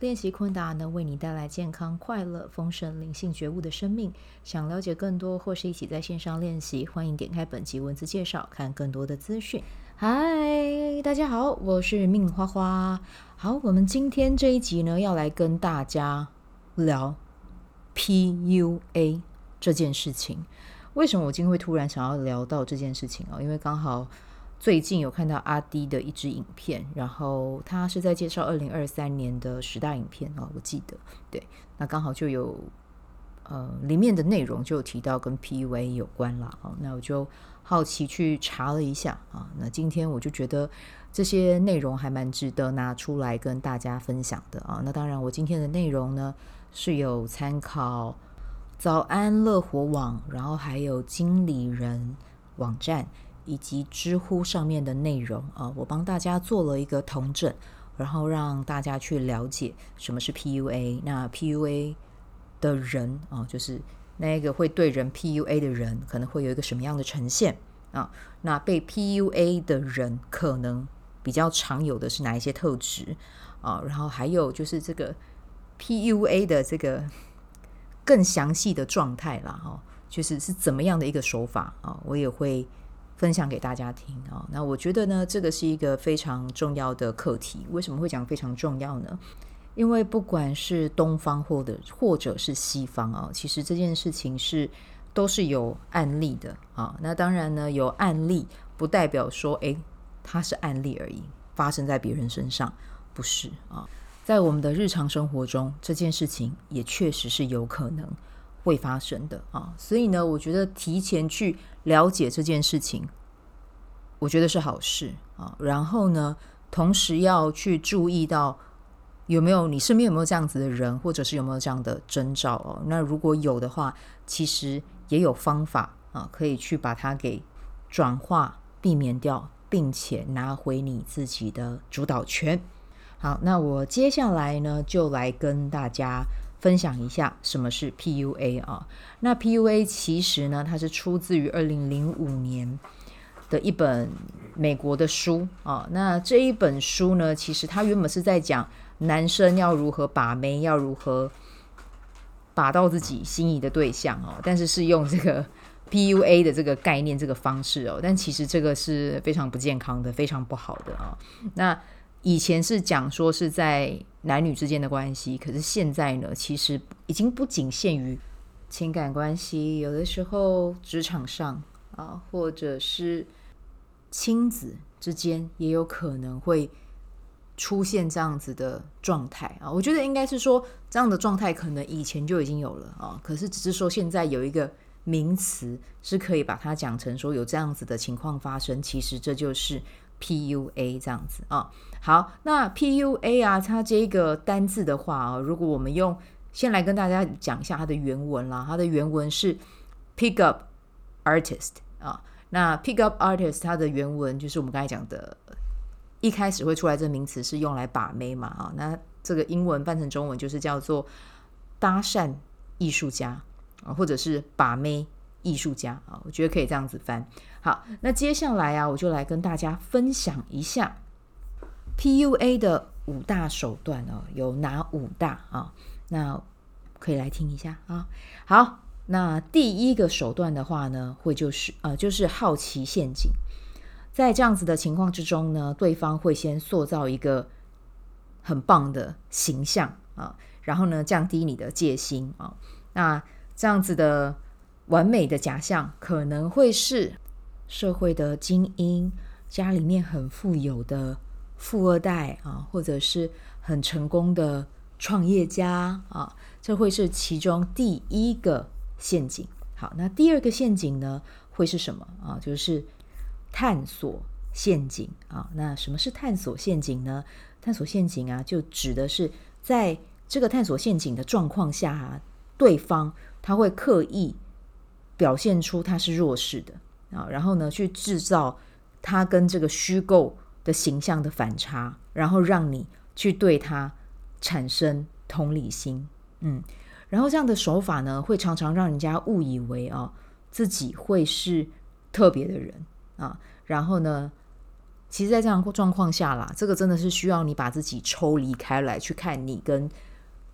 练习昆达能为你带来健康、快乐、丰盛、灵性觉悟的生命。想了解更多或是一起在线上练习，欢迎点开本集文字介绍，看更多的资讯。嗨，大家好，我是命花花。好，我们今天这一集呢，要来跟大家聊 PUA 这件事情。为什么我今天会突然想要聊到这件事情啊？因为刚好。最近有看到阿迪的一支影片，然后他是在介绍二零二三年的十大影片哦，我记得对，那刚好就有呃里面的内容就有提到跟 PUA 有关了啊，那我就好奇去查了一下啊，那今天我就觉得这些内容还蛮值得拿出来跟大家分享的啊，那当然我今天的内容呢是有参考早安乐活网，然后还有经理人网站。以及知乎上面的内容啊，我帮大家做了一个统整，然后让大家去了解什么是 PUA。那 PUA 的人啊，就是那个会对人 PUA 的人，可能会有一个什么样的呈现啊？那被 PUA 的人可能比较常有的是哪一些特质啊？然后还有就是这个 PUA 的这个更详细的状态啦，哈，就是是怎么样的一个手法啊？我也会。分享给大家听啊，那我觉得呢，这个是一个非常重要的课题。为什么会讲非常重要呢？因为不管是东方或者或者是西方啊，其实这件事情是都是有案例的啊。那当然呢，有案例不代表说，诶，它是案例而已，发生在别人身上不是啊。在我们的日常生活中，这件事情也确实是有可能。会发生的啊，所以呢，我觉得提前去了解这件事情，我觉得是好事啊。然后呢，同时要去注意到有没有你身边有没有这样子的人，或者是有没有这样的征兆哦。那如果有的话，其实也有方法啊，可以去把它给转化、避免掉，并且拿回你自己的主导权。好，那我接下来呢，就来跟大家。分享一下什么是 PUA 啊？那 PUA 其实呢，它是出自于二零零五年的一本美国的书啊。那这一本书呢，其实它原本是在讲男生要如何把妹，要如何把到自己心仪的对象哦。但是是用这个 PUA 的这个概念、这个方式哦。但其实这个是非常不健康的，非常不好的啊。那以前是讲说是在男女之间的关系，可是现在呢，其实已经不仅限于情感关系，有的时候职场上啊，或者是亲子之间，也有可能会出现这样子的状态啊。我觉得应该是说，这样的状态可能以前就已经有了啊，可是只是说现在有一个名词是可以把它讲成说有这样子的情况发生，其实这就是。PUA 这样子啊，好，那 PUA 啊，它这个单字的话啊，如果我们用先来跟大家讲一下它的原文啦，它的原文是 Pick up artist 啊，那 Pick up artist 它的原文就是我们刚才讲的，一开始会出来这个名词是用来把妹嘛啊，那这个英文翻成中文就是叫做搭讪艺术家啊，或者是把妹。艺术家啊，我觉得可以这样子翻。好，那接下来啊，我就来跟大家分享一下 PUA 的五大手段哦，有哪五大啊？那可以来听一下啊。好，那第一个手段的话呢，会就是呃，就是好奇陷阱。在这样子的情况之中呢，对方会先塑造一个很棒的形象啊，然后呢，降低你的戒心啊。那这样子的。完美的假象可能会是社会的精英，家里面很富有的富二代啊，或者是很成功的创业家啊，这会是其中第一个陷阱。好，那第二个陷阱呢，会是什么啊？就是探索陷阱啊。那什么是探索陷阱呢？探索陷阱啊，就指的是在这个探索陷阱的状况下啊，对方他会刻意。表现出他是弱势的啊，然后呢，去制造他跟这个虚构的形象的反差，然后让你去对他产生同理心，嗯，然后这样的手法呢，会常常让人家误以为啊，自己会是特别的人啊，然后呢，其实，在这样状况下啦，这个真的是需要你把自己抽离开来，去看你跟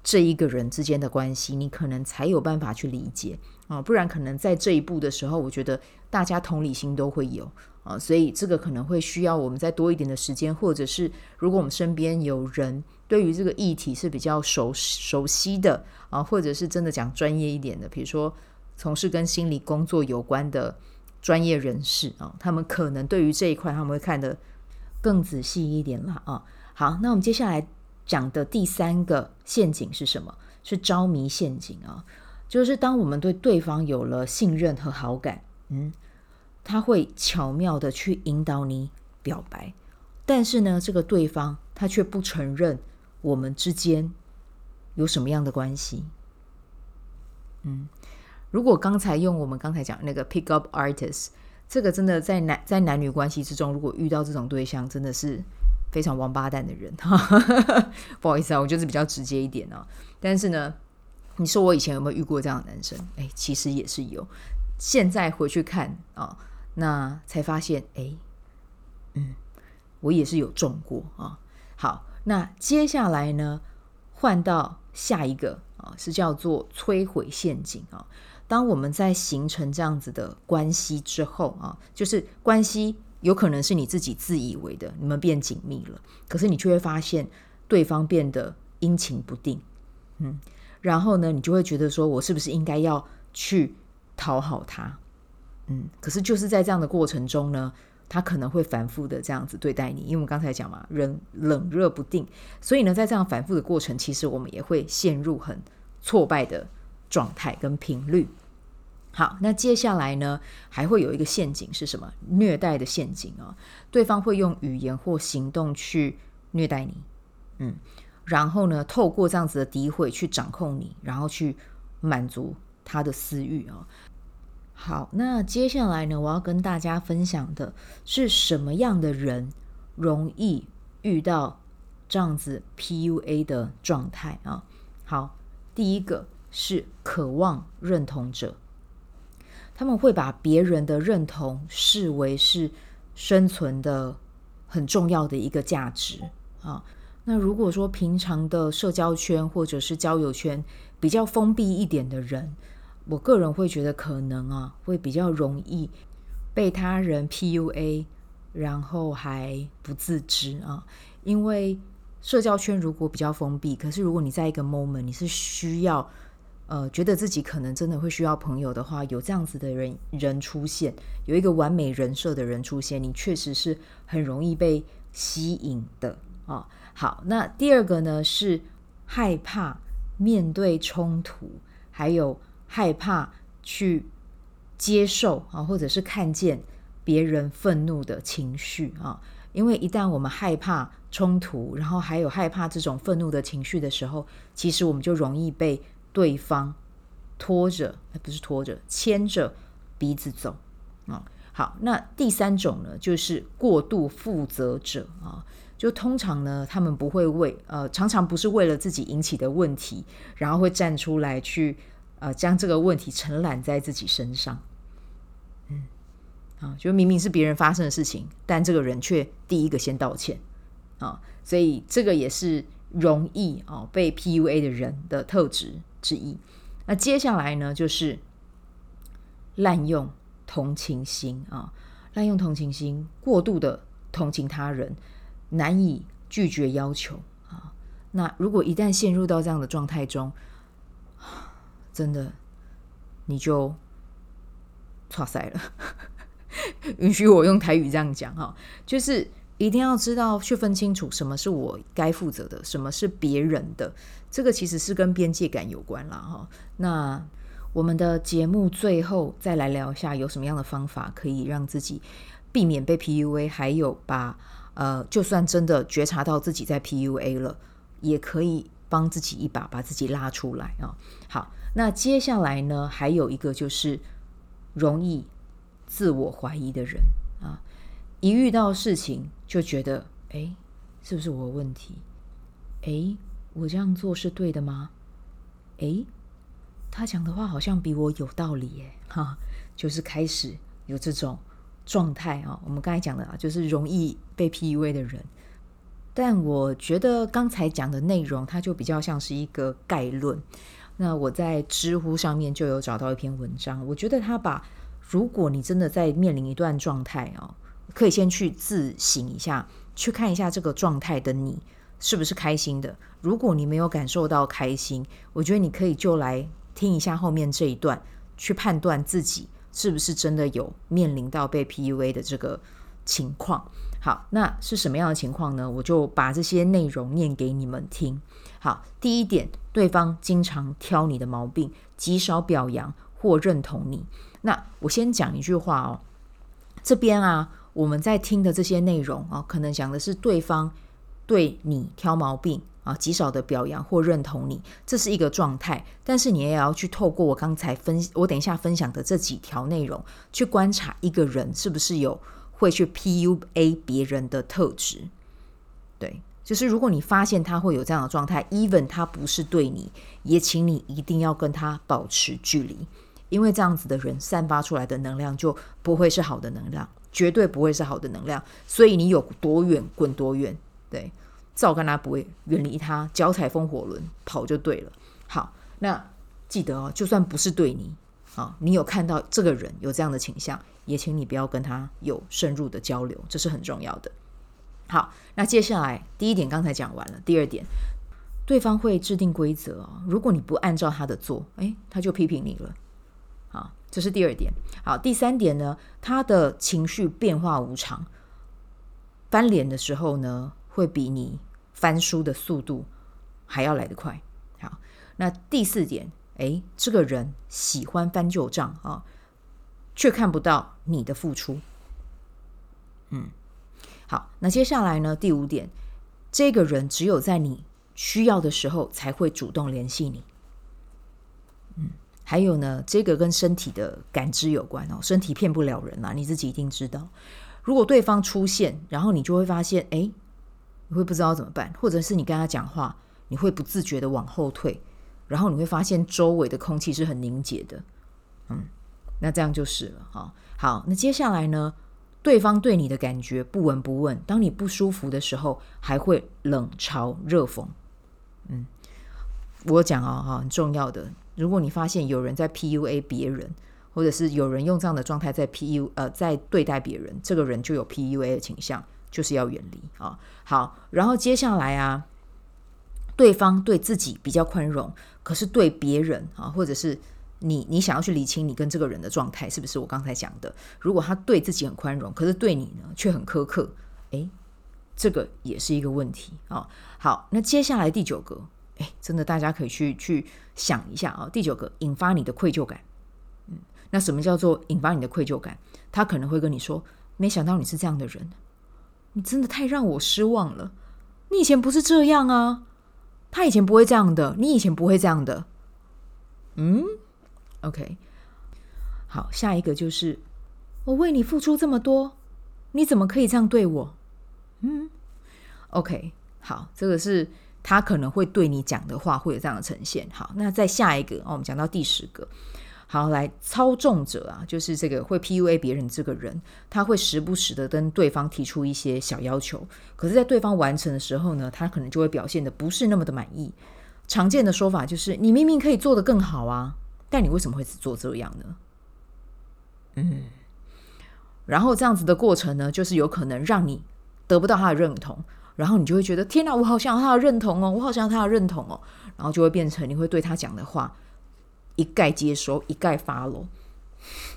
这一个人之间的关系，你可能才有办法去理解啊，不然可能在这一步的时候，我觉得大家同理心都会有啊，所以这个可能会需要我们再多一点的时间，或者是如果我们身边有人对于这个议题是比较熟熟悉的啊，或者是真的讲专业一点的，比如说从事跟心理工作有关的专业人士啊，他们可能对于这一块他们会看得更仔细一点了啊。好，那我们接下来。讲的第三个陷阱是什么？是着迷陷阱啊！就是当我们对对方有了信任和好感，嗯，他会巧妙的去引导你表白，但是呢，这个对方他却不承认我们之间有什么样的关系。嗯，如果刚才用我们刚才讲那个 pick up artist，这个真的在男在男女关系之中，如果遇到这种对象，真的是。非常王八蛋的人，不好意思啊，我就是比较直接一点啊。但是呢，你说我以前有没有遇过这样的男生？哎，其实也是有。现在回去看啊，那才发现，哎，嗯，我也是有中过啊。好，那接下来呢，换到下一个啊，是叫做摧毁陷阱啊。当我们在形成这样子的关系之后啊，就是关系。有可能是你自己自以为的，你们变紧密了，可是你却会发现对方变得阴晴不定，嗯，然后呢，你就会觉得说，我是不是应该要去讨好他，嗯，可是就是在这样的过程中呢，他可能会反复的这样子对待你，因为我们刚才讲嘛，人冷热不定，所以呢，在这样反复的过程，其实我们也会陷入很挫败的状态跟频率。好，那接下来呢，还会有一个陷阱是什么？虐待的陷阱哦，对方会用语言或行动去虐待你，嗯，然后呢，透过这样子的诋毁去掌控你，然后去满足他的私欲啊。好，那接下来呢，我要跟大家分享的是什么样的人容易遇到这样子 PUA 的状态啊？好，第一个是渴望认同者。他们会把别人的认同视为是生存的很重要的一个价值啊。那如果说平常的社交圈或者是交友圈比较封闭一点的人，我个人会觉得可能啊会比较容易被他人 PUA，然后还不自知啊。因为社交圈如果比较封闭，可是如果你在一个 moment 你是需要。呃，觉得自己可能真的会需要朋友的话，有这样子的人人出现，有一个完美人设的人出现，你确实是很容易被吸引的啊、好，那第二个呢是害怕面对冲突，还有害怕去接受啊，或者是看见别人愤怒的情绪啊。因为一旦我们害怕冲突，然后还有害怕这种愤怒的情绪的时候，其实我们就容易被。对方拖着，不是拖着，牵着鼻子走啊。好，那第三种呢，就是过度负责者啊。就通常呢，他们不会为呃，常常不是为了自己引起的问题，然后会站出来去呃，将这个问题承揽在自己身上。嗯，啊，就明明是别人发生的事情，但这个人却第一个先道歉啊。所以这个也是容易啊被 PUA 的人的特质之一，那接下来呢，就是滥用同情心啊，滥用同情心，过度的同情他人，难以拒绝要求啊。那如果一旦陷入到这样的状态中，真的你就挫赛了。允许我用台语这样讲哈，就是。一定要知道去分清楚什么是我该负责的，什么是别人的，这个其实是跟边界感有关啦哈。那我们的节目最后再来聊一下，有什么样的方法可以让自己避免被 PUA，还有把呃，就算真的觉察到自己在 PUA 了，也可以帮自己一把，把自己拉出来啊。好，那接下来呢，还有一个就是容易自我怀疑的人，一遇到事情就觉得，哎，是不是我的问题？哎，我这样做是对的吗？哎，他讲的话好像比我有道理耶，哈，就是开始有这种状态啊。我们刚才讲的啊，就是容易被 PUA 的人。但我觉得刚才讲的内容，它就比较像是一个概论。那我在知乎上面就有找到一篇文章，我觉得他把，如果你真的在面临一段状态啊，可以先去自省一下，去看一下这个状态的你是不是开心的。如果你没有感受到开心，我觉得你可以就来听一下后面这一段，去判断自己是不是真的有面临到被 PUA 的这个情况。好，那是什么样的情况呢？我就把这些内容念给你们听。好，第一点，对方经常挑你的毛病，极少表扬或认同你。那我先讲一句话哦，这边啊，我们在听的这些内容啊，可能讲的是对方对你挑毛病啊，极少的表扬或认同你，这是一个状态。但是你也要去透过我刚才分，我等一下分享的这几条内容，去观察一个人是不是有。会去 PUA 别人的特质，对，就是如果你发现他会有这样的状态，even 他不是对你，也请你一定要跟他保持距离，因为这样子的人散发出来的能量就不会是好的能量，绝对不会是好的能量。所以你有多远滚多远，对，照跟他不会远离他，脚踩风火轮跑就对了。好，那记得哦，就算不是对你。啊，你有看到这个人有这样的倾向，也请你不要跟他有深入的交流，这是很重要的。好，那接下来第一点刚才讲完了，第二点，对方会制定规则哦，如果你不按照他的做，诶，他就批评你了。好，这是第二点。好，第三点呢，他的情绪变化无常，翻脸的时候呢，会比你翻书的速度还要来得快。好，那第四点。诶，这个人喜欢翻旧账啊，却看不到你的付出。嗯，好，那接下来呢？第五点，这个人只有在你需要的时候才会主动联系你。嗯，还有呢，这个跟身体的感知有关哦，身体骗不了人啊，你自己一定知道。如果对方出现，然后你就会发现，诶，你会不知道怎么办，或者是你跟他讲话，你会不自觉的往后退。然后你会发现周围的空气是很凝结的，嗯，那这样就是了哈。好，那接下来呢？对方对你的感觉不闻不问，当你不舒服的时候，还会冷嘲热讽。嗯，我讲啊哈，很重要的。如果你发现有人在 PUA 别人，或者是有人用这样的状态在 PU 呃在对待别人，这个人就有 PUA 的倾向，就是要远离啊。好，然后接下来啊。对方对自己比较宽容，可是对别人啊，或者是你，你想要去理清你跟这个人的状态，是不是我刚才讲的？如果他对自己很宽容，可是对你呢却很苛刻，诶，这个也是一个问题啊。好，那接下来第九个，诶，真的大家可以去去想一下啊。第九个，引发你的愧疚感。嗯，那什么叫做引发你的愧疚感？他可能会跟你说：“没想到你是这样的人，你真的太让我失望了。你以前不是这样啊。”他以前不会这样的，你以前不会这样的，嗯，OK，好，下一个就是我为你付出这么多，你怎么可以这样对我？嗯，OK，好，这个是他可能会对你讲的话会有这样的呈现。好，那再下一个，哦，我们讲到第十个。好，来操纵者啊，就是这个会 PUA 别人这个人，他会时不时的跟对方提出一些小要求，可是，在对方完成的时候呢，他可能就会表现的不是那么的满意。常见的说法就是，你明明可以做得更好啊，但你为什么会只做这样呢？嗯，然后这样子的过程呢，就是有可能让你得不到他的认同，然后你就会觉得，天哪，我好想要他的认同哦，我好想要他的认同哦，然后就会变成你会对他讲的话。一概接收，一概 follow，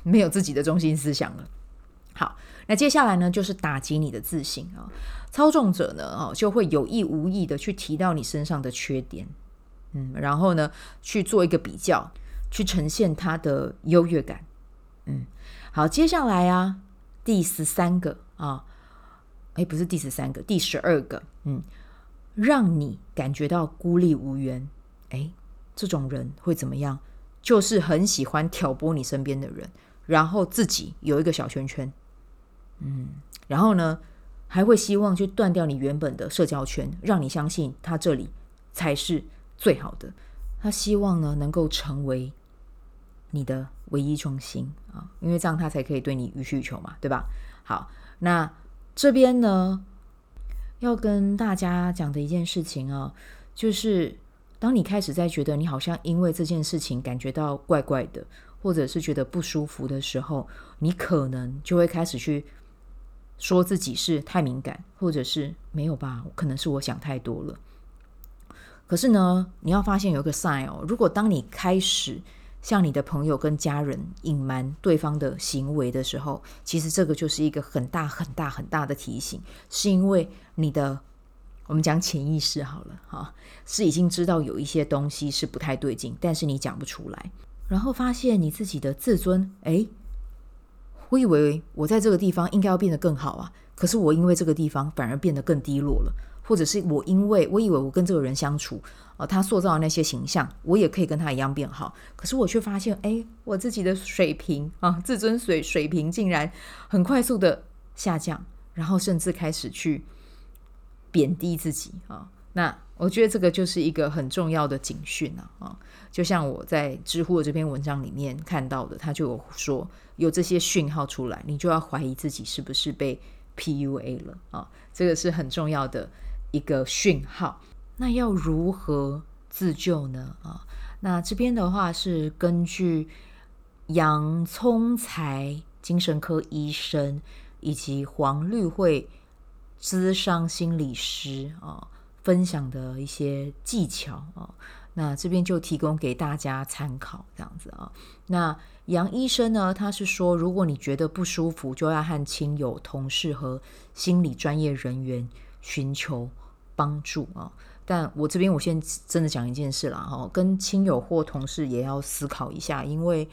没有自己的中心思想了。好，那接下来呢，就是打击你的自信啊。操纵者呢，哦，就会有意无意的去提到你身上的缺点，嗯，然后呢，去做一个比较，去呈现他的优越感。嗯，好，接下来啊，第十三个啊，诶，不是第十三个，第十二个，嗯，让你感觉到孤立无援。诶，这种人会怎么样？就是很喜欢挑拨你身边的人，然后自己有一个小圈圈，嗯，然后呢，还会希望去断掉你原本的社交圈，让你相信他这里才是最好的。他希望呢，能够成为你的唯一中心啊，因为这样他才可以对你予取予求嘛，对吧？好，那这边呢，要跟大家讲的一件事情啊，就是当你开始在觉得你好像因为这件事情感觉到怪怪的，或者是觉得不舒服的时候，你可能就会开始去说自己是太敏感，或者是没有吧，可能是我想太多了。可是呢，你要发现有一个 sign 哦，如果当你开始向你的朋友跟家人隐瞒对方的行为的时候，其实这个就是一个很大很大很大的提醒，是因为你的我们讲潜意识好了哈，是已经知道有一些东西是不太对劲，但是你讲不出来，然后发现你自己的自尊，诶，我以为我在这个地方应该要变得更好啊，可是我因为这个地方反而变得更低落了。或者是我因为我以为我跟这个人相处，呃，他塑造的那些形象，我也可以跟他一样变好。可是我却发现，哎，我自己的水平啊，自尊水水平竟然很快速的下降，然后甚至开始去贬低自己啊。那我觉得这个就是一个很重要的警讯啊。啊，就像我在知乎的这篇文章里面看到的，他就有说有这些讯号出来，你就要怀疑自己是不是被 PUA 了啊。这个是很重要的。一个讯号，那要如何自救呢？啊，那这边的话是根据杨聪才精神科医生以及黄绿慧咨商心理师啊分享的一些技巧啊，那这边就提供给大家参考，这样子啊。那杨医生呢，他是说，如果你觉得不舒服，就要和亲友、同事和心理专业人员寻求。帮助啊！但我这边我先真的讲一件事啦哈，跟亲友或同事也要思考一下，因为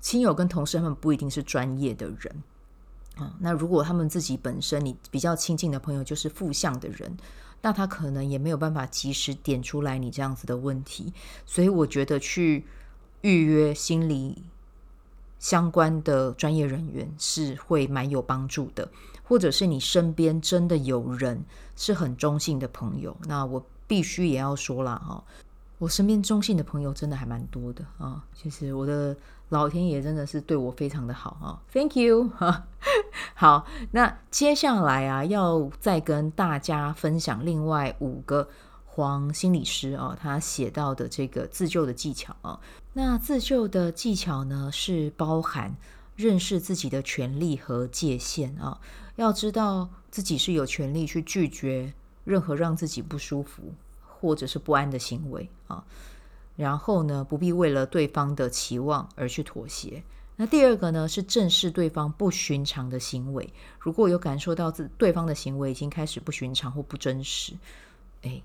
亲友跟同事他们不一定是专业的人啊。那如果他们自己本身你比较亲近的朋友就是负向的人，那他可能也没有办法及时点出来你这样子的问题。所以我觉得去预约心理相关的专业人员是会蛮有帮助的。或者是你身边真的有人是很中性的朋友，那我必须也要说了哈，我身边中性的朋友真的还蛮多的啊。其实我的老天爷真的是对我非常的好啊，Thank you。好，那接下来啊，要再跟大家分享另外五个黄心理师啊，他写到的这个自救的技巧啊。那自救的技巧呢，是包含认识自己的权利和界限啊。要知道自己是有权利去拒绝任何让自己不舒服或者是不安的行为啊，然后呢，不必为了对方的期望而去妥协。那第二个呢，是正视对方不寻常的行为。如果有感受到自对方的行为已经开始不寻常或不真实，哎，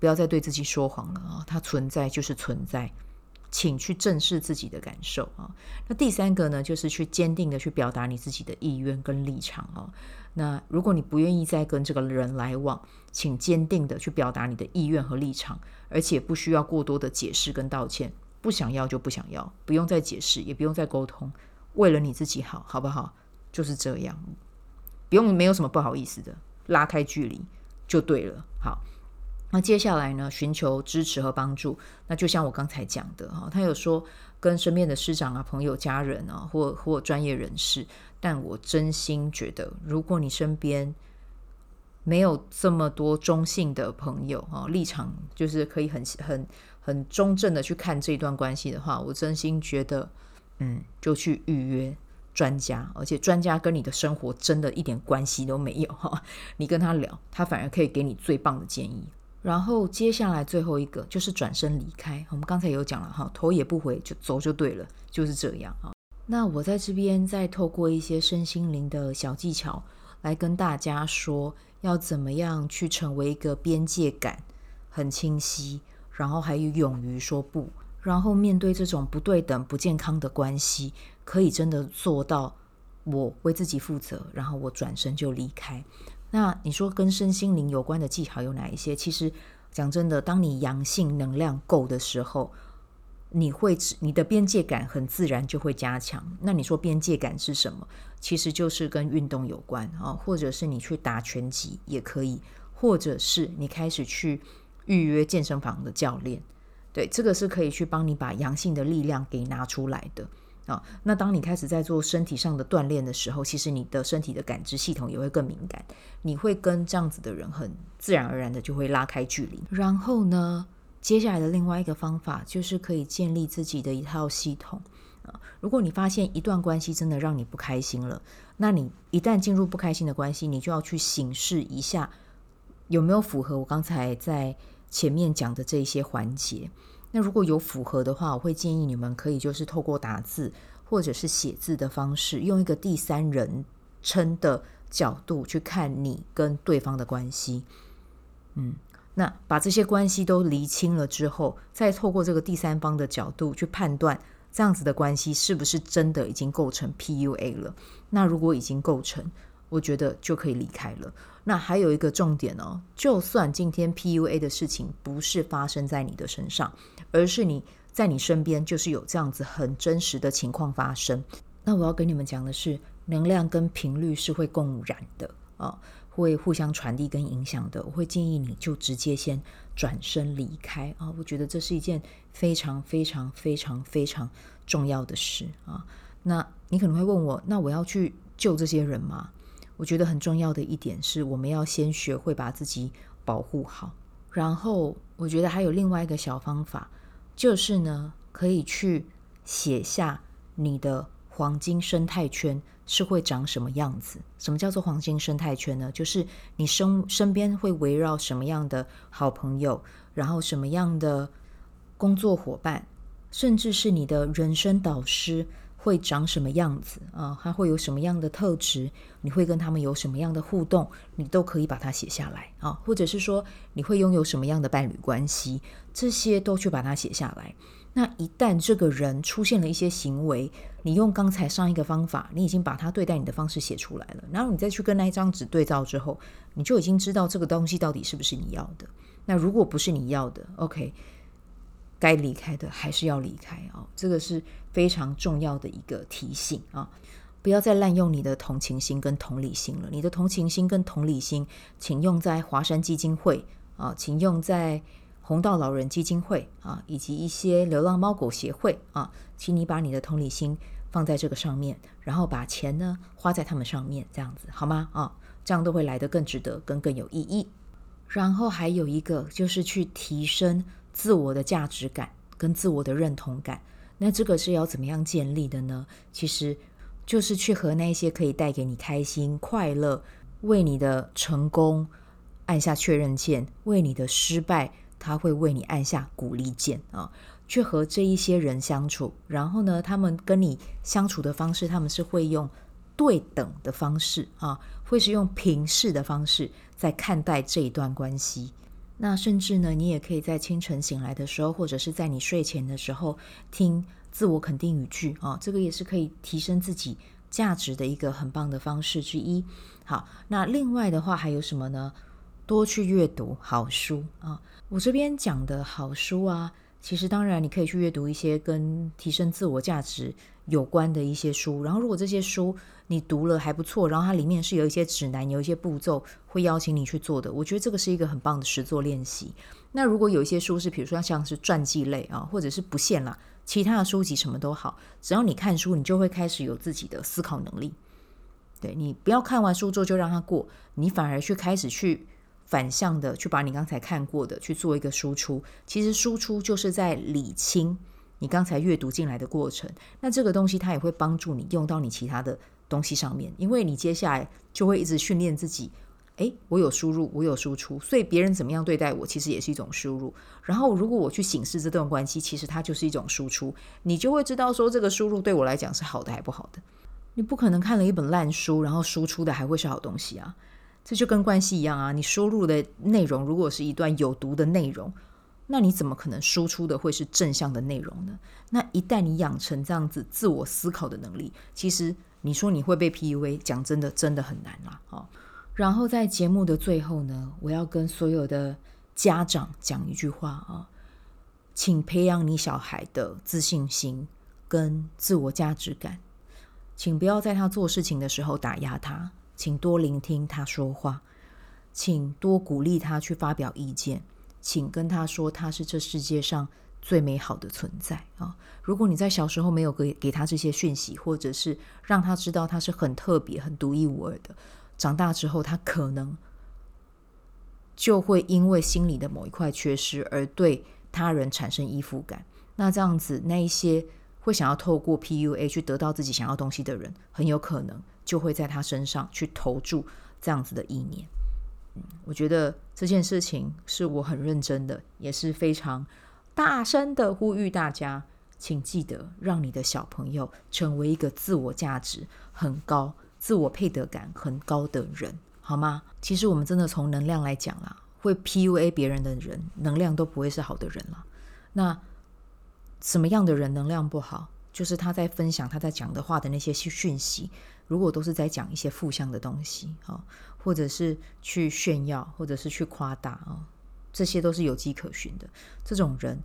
不要再对自己说谎了啊，它存在就是存在。请去正视自己的感受啊。那第三个呢，就是去坚定的去表达你自己的意愿跟立场啊。那如果你不愿意再跟这个人来往，请坚定的去表达你的意愿和立场，而且不需要过多的解释跟道歉。不想要就不想要，不用再解释，也不用再沟通。为了你自己好，好不好？就是这样，不用没有什么不好意思的，拉开距离就对了。好。那接下来呢，寻求支持和帮助。那就像我刚才讲的哈，他有说跟身边的师长啊、朋友、家人啊，或或专业人士。但我真心觉得，如果你身边没有这么多中性的朋友啊，立场就是可以很很很中正的去看这段关系的话，我真心觉得，嗯，就去预约专家，而且专家跟你的生活真的一点关系都没有哈。你跟他聊，他反而可以给你最棒的建议。然后接下来最后一个就是转身离开。我们刚才有讲了哈，头也不回就走就对了，就是这样啊。那我在这边再透过一些身心灵的小技巧来跟大家说，要怎么样去成为一个边界感很清晰，然后还有勇于说不，然后面对这种不对等、不健康的关系，可以真的做到我为自己负责，然后我转身就离开。那你说跟身心灵有关的技巧有哪一些？其实讲真的，当你阳性能量够的时候，你会你的边界感很自然就会加强。那你说边界感是什么？其实就是跟运动有关啊，或者是你去打拳击也可以，或者是你开始去预约健身房的教练。对，这个是可以去帮你把阳性的力量给拿出来的啊。那当你开始在做身体上的锻炼的时候，其实你的身体的感知系统也会更敏感，你会跟这样子的人很自然而然的就会拉开距离。然后呢，接下来的另外一个方法就是可以建立自己的一套系统啊。如果你发现一段关系真的让你不开心了，那你一旦进入不开心的关系，你就要去审视一下有没有符合我刚才在前面讲的这些环节。那如果有符合的话，我会建议你们可以就是透过打字或者是写字的方式，用一个第三人称的角度去看你跟对方的关系。嗯。那把这些关系都厘清了之后，再透过这个第三方的角度去判断这样子的关系是不是真的已经构成 PUA 了。那如果已经构成，我觉得就可以离开了。那还有一个重点哦，就算今天 PUA 的事情不是发生在你的身上，而是你在你身边就是有这样子很真实的情况发生，那我要跟你们讲的是，能量跟频率是会共染的啊。会互相传递跟影响的，我会建议你就直接先转身离开啊！我觉得这是一件非常非常非常非常重要的事啊。那你可能会问我，那我要去救这些人吗？我觉得很重要的一点是，我们要先学会把自己保护好。然后，我觉得还有另外一个小方法，就是呢，可以去写下你的黄金生态圈。是会长什么样子？什么叫做黄金生态圈呢？就是你身身边会围绕什么样的好朋友，然后什么样的工作伙伴，甚至是你的人生导师会长什么样子啊？他会有什么样的特质？你会跟他们有什么样的互动？你都可以把它写下来啊，或者是说你会拥有什么样的伴侣关系？这些都去把它写下来。那一旦这个人出现了一些行为，你用刚才上一个方法，你已经把他对待你的方式写出来了，然后你再去跟那一张纸对照之后，你就已经知道这个东西到底是不是你要的。那如果不是你要的，OK，该离开的还是要离开啊，这个是非常重要的一个提醒啊，不要再滥用你的同情心跟同理心了。你的同情心跟同理心，请用在华山基金会啊，请用在。红道老人基金会啊，以及一些流浪猫狗协会啊，请你把你的同理心放在这个上面，然后把钱呢花在他们上面，这样子好吗？啊，这样都会来得更值得，更更有意义。然后还有一个就是去提升自我的价值感跟自我的认同感。那这个是要怎么样建立的呢？其实就是去和那些可以带给你开心、快乐、为你的成功按下确认键，为你的失败。他会为你按下鼓励键啊，去和这一些人相处，然后呢，他们跟你相处的方式，他们是会用对等的方式啊，会是用平视的方式在看待这一段关系。那甚至呢，你也可以在清晨醒来的时候，或者是在你睡前的时候，听自我肯定语句啊，这个也是可以提升自己价值的一个很棒的方式之一。好，那另外的话还有什么呢？多去阅读好书啊！我这边讲的好书啊，其实当然你可以去阅读一些跟提升自我价值有关的一些书。然后，如果这些书你读了还不错，然后它里面是有一些指南、有一些步骤会邀请你去做的，我觉得这个是一个很棒的实作练习。那如果有一些书是，比如说像是传记类啊，或者是不限啦，其他的书籍什么都好，只要你看书，你就会开始有自己的思考能力。对，你不要看完书之后就让它过，你反而去开始去。反向的去把你刚才看过的去做一个输出，其实输出就是在理清你刚才阅读进来的过程。那这个东西它也会帮助你用到你其他的东西上面，因为你接下来就会一直训练自己。诶，我有输入，我有输出，所以别人怎么样对待我，其实也是一种输入。然后如果我去省视这段关系，其实它就是一种输出，你就会知道说这个输入对我来讲是好的还不好的。你不可能看了一本烂书，然后输出的还会是好东西啊。这就跟关系一样啊，你输入的内容如果是一段有毒的内容，那你怎么可能输出的会是正向的内容呢？那一旦你养成这样子自我思考的能力，其实你说你会被 PUA，讲真的真的很难啦。哦，然后在节目的最后呢，我要跟所有的家长讲一句话啊，请培养你小孩的自信心跟自我价值感，请不要在他做事情的时候打压他，请多聆听他说话，请多鼓励他去发表意见，请跟他说他是这世界上最美好的存在啊！如果你在小时候没有给给他这些讯息，或者是让他知道他是很特别、很独一无二的，长大之后他可能就会因为心里的某一块缺失而对。他人产生依附感，那这样子，那一些会想要透过 PUA 去得到自己想要东西的人，很有可能就会在他身上去投注这样子的意念。我觉得这件事情是我很认真的，也是非常大声的呼吁大家，请记得让你的小朋友成为一个自我价值很高、自我配得感很高的人，好吗？其实我们真的从能量来讲啦。会 PUA 别人的人，能量都不会是好的人了。那什么样的人能量不好？就是他在分享他在讲的话的那些讯息，如果都是在讲一些负向的东西啊，或者是去炫耀，或者是去夸大啊，这些都是有迹可循的。这种人，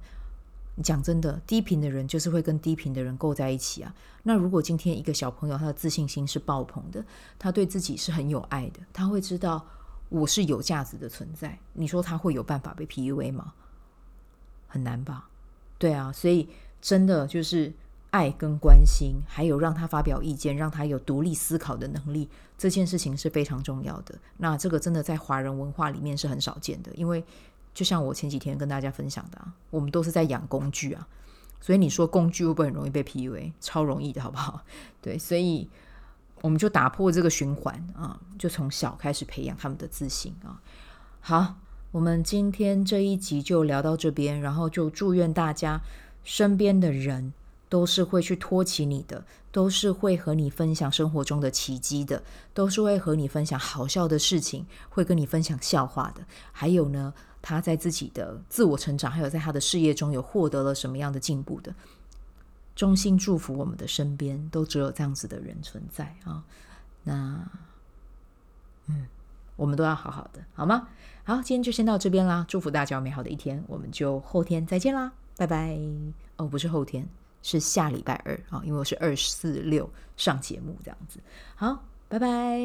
讲真的，低频的人就是会跟低频的人够在一起啊。那如果今天一个小朋友他的自信心是爆棚的，他对自己是很有爱的，他会知道。我是有价值的存在，你说他会有办法被 PUA 吗？很难吧？对啊，所以真的就是爱跟关心，还有让他发表意见，让他有独立思考的能力，这件事情是非常重要的。那这个真的在华人文化里面是很少见的，因为就像我前几天跟大家分享的，我们都是在养工具啊，所以你说工具会不会很容易被 PUA？超容易的，好不好？对，所以。我们就打破这个循环啊，就从小开始培养他们的自信啊。好，我们今天这一集就聊到这边，然后就祝愿大家身边的人都是会去托起你的，都是会和你分享生活中的奇迹的，都是会和你分享好笑的事情，会跟你分享笑话的。还有呢，他在自己的自我成长，还有在他的事业中有获得了什么样的进步的。衷心祝福我们的身边都只有这样子的人存在啊！那，嗯，我们都要好好的，好吗？好，今天就先到这边啦。祝福大家有美好的一天，我们就后天再见啦，拜拜。哦，不是后天，是下礼拜二啊，因为我是二四六上节目这样子。好，拜拜。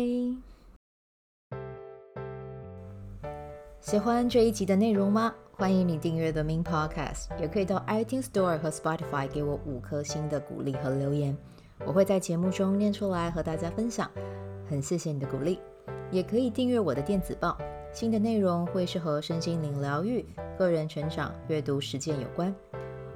喜欢这一集的内容吗？欢迎你订阅 The Min Podcast，也可以到 iTunes Store 和 Spotify 给我五颗星的鼓励和留言，我会在节目中念出来和大家分享。很谢谢你的鼓励，也可以订阅我的电子报，新的内容会是和身心灵疗愈、个人成长、阅读实践有关。